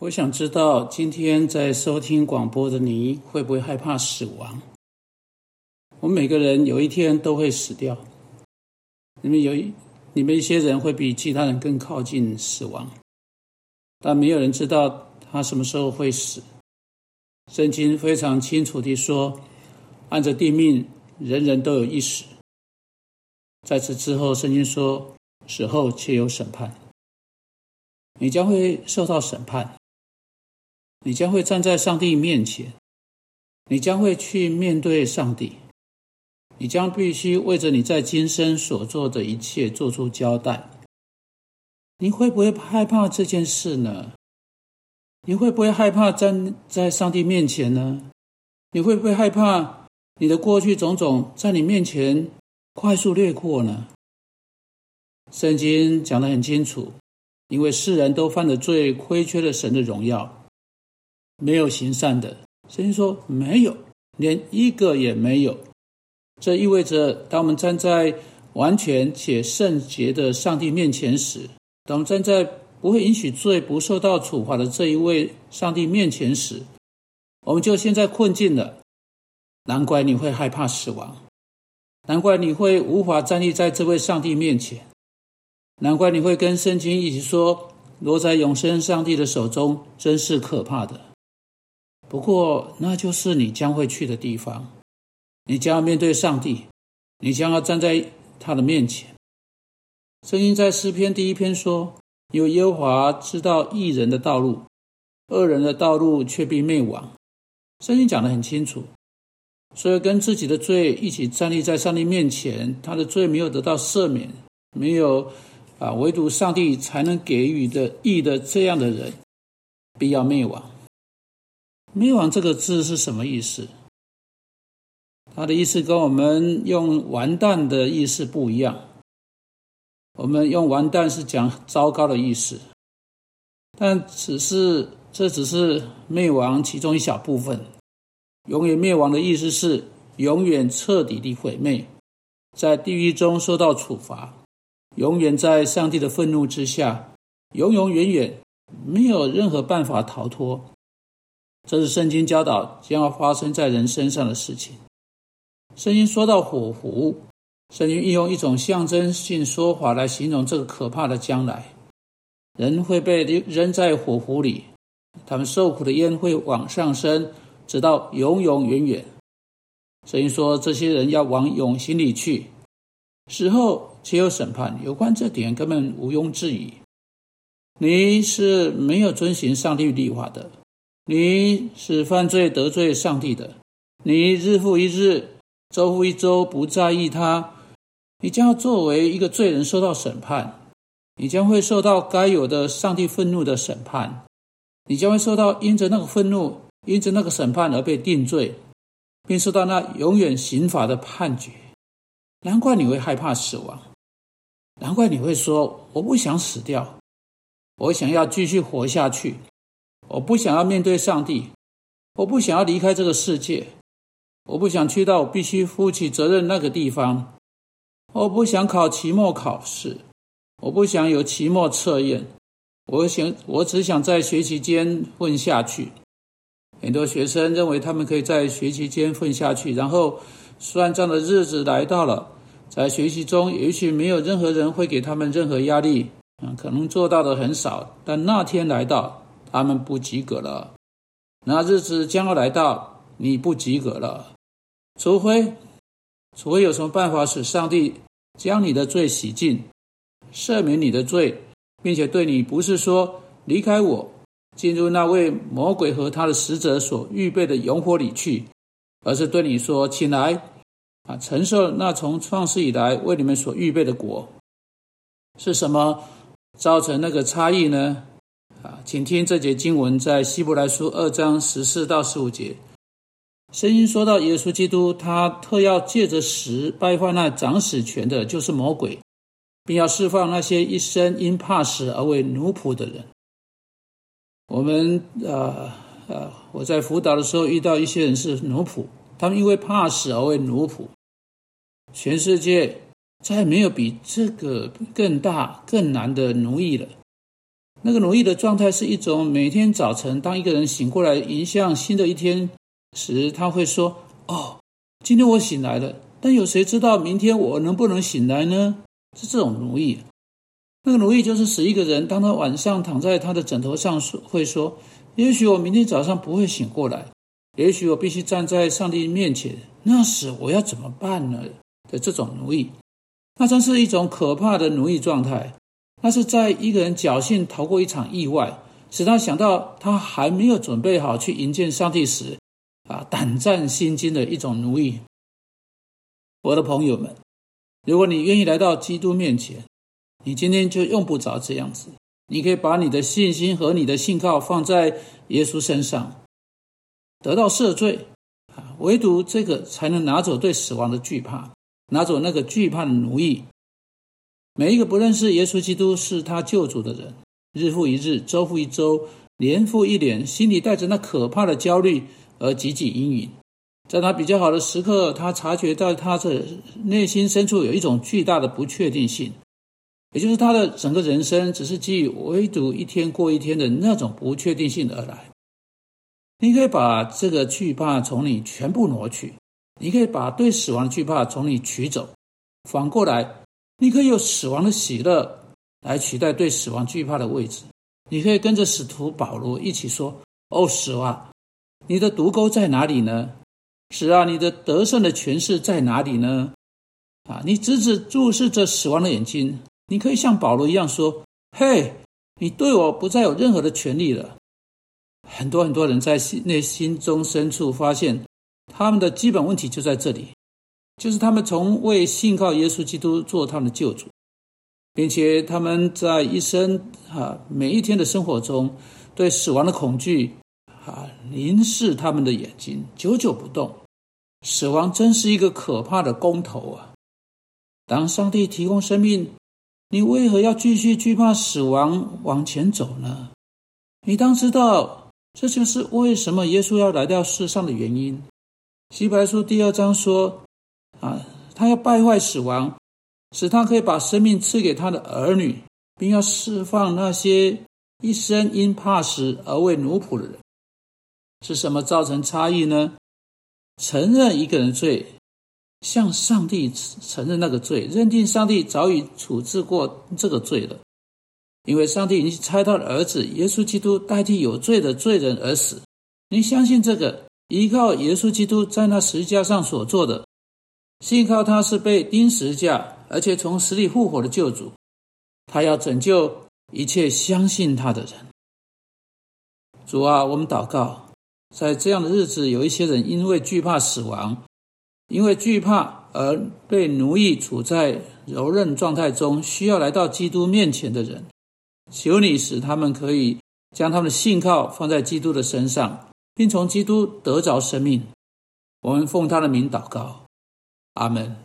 我想知道今天在收听广播的你会不会害怕死亡？我们每个人有一天都会死掉。你们有一，你们一些人会比其他人更靠近死亡，但没有人知道他什么时候会死。圣经非常清楚地说：“按着定命，人人都有一死。”在此之后，圣经说：“死后且有审判。”你将会受到审判。你将会站在上帝面前，你将会去面对上帝，你将必须为着你在今生所做的一切做出交代。你会不会害怕这件事呢？你会不会害怕站在上帝面前呢？你会不会害怕你的过去种种在你面前快速掠过呢？圣经讲得很清楚，因为世人都犯了罪，亏缺了神的荣耀。没有行善的，圣经说没有，连一个也没有。这意味着，当我们站在完全且圣洁的上帝面前时，当我们站在不会允许罪不受到处罚的这一位上帝面前时，我们就现在困境了。难怪你会害怕死亡，难怪你会无法站立在这位上帝面前，难怪你会跟圣经一起说：落在永生上帝的手中，真是可怕的。不过，那就是你将会去的地方。你将要面对上帝，你将要站在他的面前。圣经在诗篇第一篇说：“有耶和华知道义人的道路，恶人的道路却必灭亡。”圣经讲得很清楚，所以跟自己的罪一起站立在上帝面前，他的罪没有得到赦免，没有啊，唯独上帝才能给予的义的这样的人，必要灭亡。灭亡这个字是什么意思？它的意思跟我们用“完蛋”的意思不一样。我们用“完蛋”是讲糟糕的意思，但只是这只是灭亡其中一小部分。永远灭亡的意思是永远彻底的毁灭，在地狱中受到处罚，永远在上帝的愤怒之下，永永远远没有任何办法逃脱。这是圣经教导将要发生在人身上的事情。圣经说到火湖，圣经运用一种象征性说法来形容这个可怕的将来。人会被扔在火湖里，他们受苦的烟会往上升，直到永永远远。圣经说这些人要往永刑里去，死后且有审判。有关这点根本毋庸置疑。你是没有遵循上帝律法的。你是犯罪得罪上帝的，你日复一日、周复一周不在意他，你将要作为一个罪人受到审判，你将会受到该有的上帝愤怒的审判，你将会受到因着那个愤怒、因着那个审判而被定罪，并受到那永远刑罚的判决。难怪你会害怕死亡，难怪你会说：“我不想死掉，我想要继续活下去。”我不想要面对上帝，我不想要离开这个世界，我不想去到我必须负起责任那个地方，我不想考期末考试，我不想有期末测验，我想我只想在学期间混下去。很多学生认为他们可以在学期间混下去，然后算账的日子来到了，在学习中也许没有任何人会给他们任何压力，嗯，可能做到的很少，但那天来到。他们不及格了，那日子将要来到，你不及格了。除非，除非有什么办法使上帝将你的罪洗净，赦免你的罪，并且对你不是说离开我，进入那位魔鬼和他的使者所预备的永火里去，而是对你说，请来啊，承受那从创世以来为你们所预备的果。是什么造成那个差异呢？请听这节经文，在希伯来书二章十四到十五节，声音说到耶稣基督，他特要借着死败坏那掌死权的，就是魔鬼，并要释放那些一生因怕死而为奴仆的人。我们呃呃，我在辅导的时候遇到一些人是奴仆，他们因为怕死而为奴仆。全世界再没有比这个更大更难的奴役了。那个奴役的状态是一种每天早晨，当一个人醒过来迎向新的一天时，他会说：“哦，今天我醒来了。”但有谁知道明天我能不能醒来呢？是这种奴役。那个奴役就是使一个人，当他晚上躺在他的枕头上，说会说：“也许我明天早上不会醒过来，也许我必须站在上帝面前，那时我要怎么办呢？”的这种奴役，那真是一种可怕的奴役状态。那是在一个人侥幸逃过一场意外，使他想到他还没有准备好去迎接上帝时，啊，胆战心惊的一种奴役。我的朋友们，如果你愿意来到基督面前，你今天就用不着这样子。你可以把你的信心和你的信靠放在耶稣身上，得到赦罪啊！唯独这个才能拿走对死亡的惧怕，拿走那个惧怕的奴役。每一个不认识耶稣基督是他救主的人，日复一日，周复一周，年复一年，心里带着那可怕的焦虑而汲汲营营。在他比较好的时刻，他察觉到他的内心深处有一种巨大的不确定性，也就是他的整个人生只是基于唯独一天过一天的那种不确定性而来。你可以把这个惧怕从你全部挪去，你可以把对死亡的惧怕从你取走，反过来。你可以用死亡的喜乐来取代对死亡惧怕的位置。你可以跟着使徒保罗一起说：“哦，死啊，你的毒钩在哪里呢？死啊，你的得胜的权势在哪里呢？”啊，你直直注视着死亡的眼睛。你可以像保罗一样说：“嘿，你对我不再有任何的权利了。”很多很多人在心内心中深处发现，他们的基本问题就在这里。就是他们从未信靠耶稣基督做他们的救主，并且他们在一生啊每一天的生活中，对死亡的恐惧啊凝视他们的眼睛，久久不动。死亡真是一个可怕的工头啊！当上帝提供生命，你为何要继续惧怕死亡往前走呢？你当知道，这就是为什么耶稣要来到世上的原因。希伯来书第二章说。啊，他要败坏死亡，使他可以把生命赐给他的儿女，并要释放那些一生因怕死而为奴仆的人。是什么造成差异呢？承认一个人罪，向上帝承认那个罪，认定上帝早已处置过这个罪了，因为上帝已经差他的儿子耶稣基督代替有罪的罪人而死。你相信这个？依靠耶稣基督在那十字架上所做的。信靠他是被钉十字架，而且从死里复活的救主。他要拯救一切相信他的人。主啊，我们祷告，在这样的日子，有一些人因为惧怕死亡，因为惧怕而被奴役，处在柔韧状态中，需要来到基督面前的人，求你使他们可以将他们的信靠放在基督的身上，并从基督得着生命。我们奉他的名祷告。Amen.